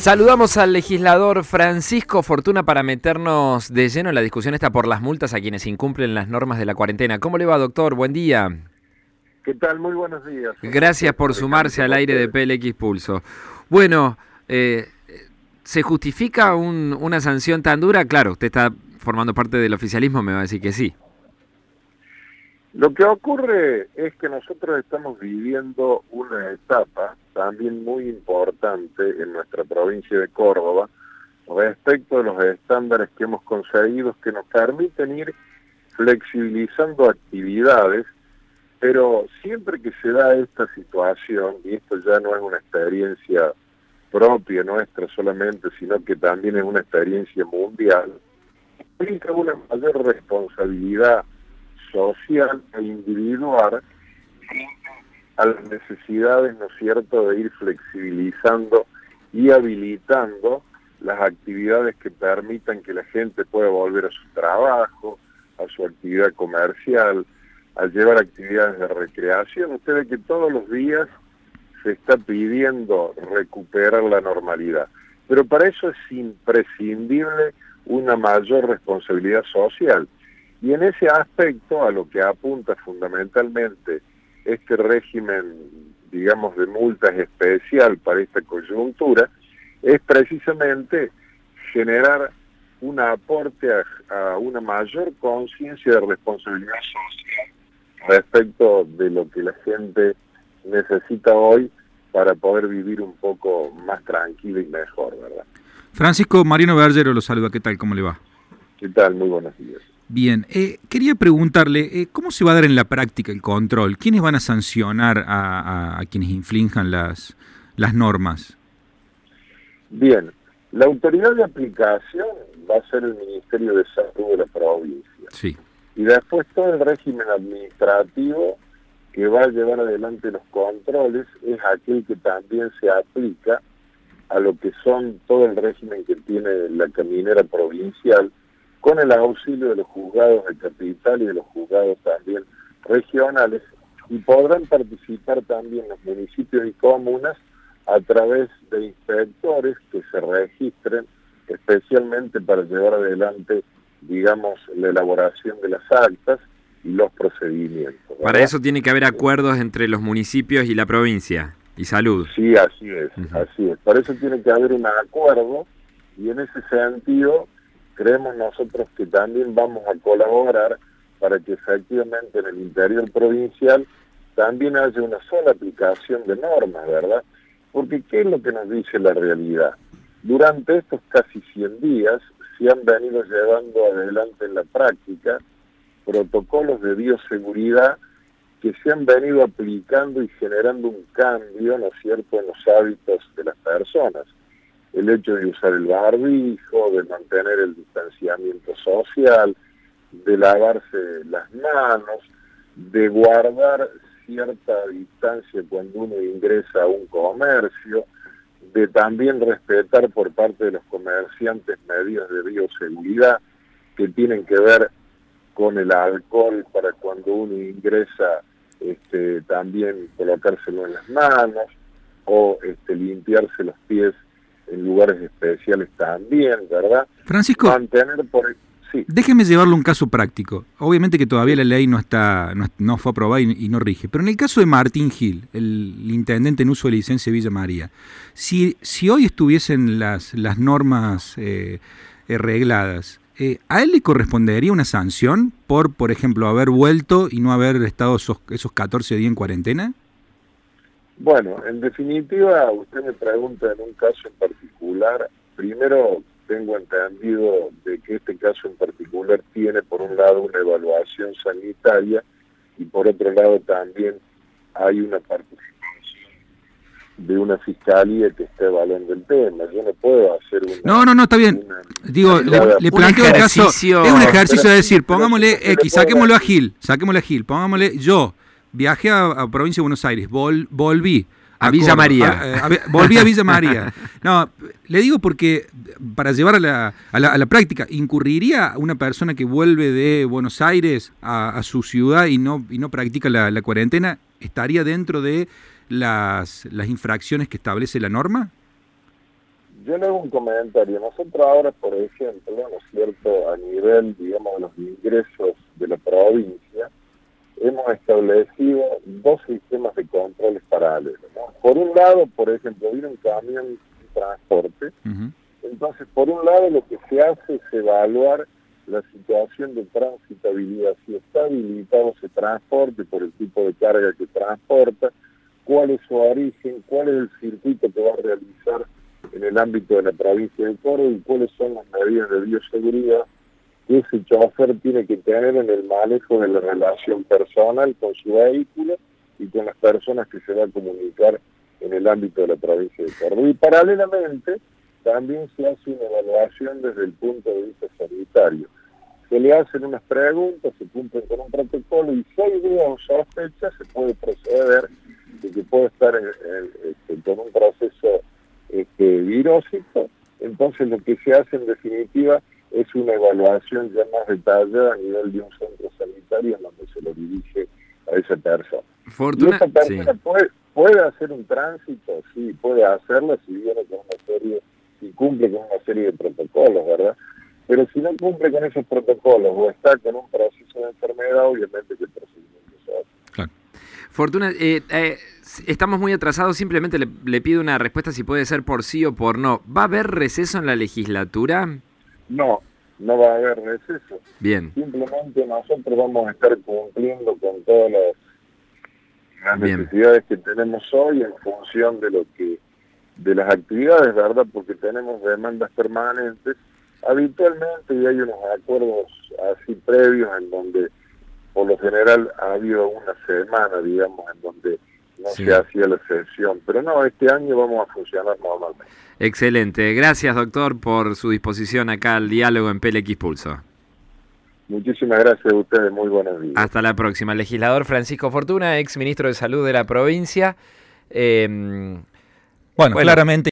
Saludamos al legislador Francisco Fortuna para meternos de lleno en la discusión esta por las multas a quienes incumplen las normas de la cuarentena. ¿Cómo le va, doctor? Buen día. ¿Qué tal? Muy buenos días. Gracias por sumarse al aire de PLX Pulso. Bueno, eh, ¿se justifica una sanción tan dura? Claro, usted está formando parte del oficialismo, me va a decir que sí. Lo que ocurre es que nosotros estamos viviendo una etapa también muy importante en nuestra provincia de Córdoba respecto a los estándares que hemos conseguido que nos permiten ir flexibilizando actividades, pero siempre que se da esta situación, y esto ya no es una experiencia propia nuestra solamente, sino que también es una experiencia mundial, implica una mayor responsabilidad social e individual a las necesidades, ¿no es cierto?, de ir flexibilizando y habilitando las actividades que permitan que la gente pueda volver a su trabajo, a su actividad comercial, a llevar actividades de recreación. Usted ve que todos los días se está pidiendo recuperar la normalidad. Pero para eso es imprescindible una mayor responsabilidad social. Y en ese aspecto, a lo que apunta fundamentalmente este régimen, digamos, de multas especial para esta coyuntura, es precisamente generar un aporte a, una mayor conciencia de responsabilidad social respecto de lo que la gente necesita hoy para poder vivir un poco más tranquilo y mejor, ¿verdad? Francisco Marino Bergero lo saluda, ¿qué tal? ¿Cómo le va? ¿Qué tal? Muy buenos días. Bien, eh, quería preguntarle, eh, ¿cómo se va a dar en la práctica el control? ¿Quiénes van a sancionar a, quienes inflinjan las, las normas? Bien, la autoridad de aplicación va a ser el Ministerio de Salud de la provincia. Sí. Y después todo el régimen administrativo que va a llevar adelante los controles es aquel que también se aplica a lo que son todo el régimen que tiene la caminera provincial con el auxilio de los juzgados de capital y de los juzgados también regionales, y podrán participar también los municipios y comunas a través de inspectores que se registren especialmente para llevar adelante, digamos, la elaboración de las actas y los procedimientos. Para eso tiene que haber acuerdos entre los municipios y la provincia y salud. Sí, así es, así es. Para eso tiene que haber un acuerdo y en ese sentido creemos nosotros que también vamos a colaborar para que efectivamente en el interior provincial también haya una sola aplicación de normas, ¿verdad? Porque ¿qué es lo que nos dice la realidad? Durante estos casi 100 días se han venido llevando adelante en la práctica protocolos de bioseguridad que se han venido aplicando y generando un cambio, ¿no es cierto?, en los hábitos de las personas el hecho de usar el barbijo, de mantener el distanciamiento social, de lavarse las manos, de guardar cierta distancia cuando uno ingresa a un comercio, de también respetar por parte de los comerciantes medidas de bioseguridad que tienen que ver con el alcohol para cuando uno ingresa este, también colocárselo en las manos o este, limpiarse los pies en lugares especiales también, ¿verdad? Francisco, mantener por sí. déjeme llevarlo un caso práctico. Obviamente que todavía la ley no está no, fue aprobada y, no rige, pero en el caso de Martín Gil, el, intendente en uso de licencia de Villa María, si, si hoy estuviesen las, las normas eh, regladas, eh, ¿a él le correspondería una sanción por, por ejemplo, haber vuelto y no haber estado esos, esos 14 días en cuarentena? Bueno, en definitiva, usted me pregunta en un caso en particular. Primero, tengo entendido de que este caso en particular tiene por un lado una evaluación sanitaria y por otro lado también hay una participación de una fiscalía que esté evaluando el tema. Yo no puedo hacer una... No, no, no, está bien. Digo, le, planteo el caso... Es un ejercicio de decir, pongámosle X, saquémoslo a Gil, saquémosle a Gil, pongámosle yo viajé a, provincia de Buenos Aires, volví. A, Villa María. volví a Villa María. No, le digo porque para llevar a la, a la, práctica, ¿incurriría una persona que vuelve de Buenos Aires a, su ciudad y no, y no practica la, cuarentena? ¿Estaría dentro de las, las infracciones que establece la norma? yo le hago un comentario. Nosotros ahora, por ejemplo, ¿no es cierto?, a nivel, digamos, de los ingresos de la provincia, hemos establecido dos sistemas de controles paralelos. Por un lado, por ejemplo, viene un camión de transporte, entonces, por un lado, lo que se hace es evaluar la situación de transitabilidad, si está habilitado ese transporte por el tipo de carga que transporta, cuál es su origen, cuál es el circuito que va a realizar en el ámbito de la provincia de Córdoba y cuáles son las medidas de bioseguridad ese chofer tiene que tener en el manejo de la relación personal con su vehículo y con las personas que se va a comunicar en el ámbito de la provincia de Córdoba. Y paralelamente también se hace una evaluación desde el punto de vista sanitario. Se le hacen unas preguntas, se cumplen con un protocolo y si hay duda o sospecha se puede proceder de que puede estar este, con un proceso este, virósico. Entonces lo que se hace en definitiva es una evaluación ya más detallada a nivel de un centro sanitario en donde se lo dirige a esa persona. Fortuna, esa persona puede, puede hacer un tránsito, sí, puede hacerlo si viene con una serie, si cumple con una serie de protocolos, ¿verdad? Pero si no cumple con esos protocolos o está con un proceso de enfermedad, obviamente que el procedimiento se hace. Claro. Fortuna, eh, eh, estamos muy atrasados, simplemente le, le, pido una respuesta si puede ser por sí o por no. ¿Va a haber receso en la legislatura? No, no va a haber receso. Bien. Simplemente nosotros vamos a estar cumpliendo con todas las, necesidades que tenemos hoy en función de lo que de las actividades, ¿verdad? Porque tenemos demandas permanentes habitualmente y hay unos acuerdos así previos en donde por lo general ha habido una semana, digamos, en donde no se hacía la sesión. Pero no, este año vamos a funcionar normalmente. Excelente. Gracias, doctor, por su disposición acá al diálogo en PLX Pulso. Muchísimas gracias a ustedes. Muy buenos días. Hasta la próxima. Legislador Francisco Fortuna, ex ministro de Salud de la provincia. Eh, bueno, bueno, claramente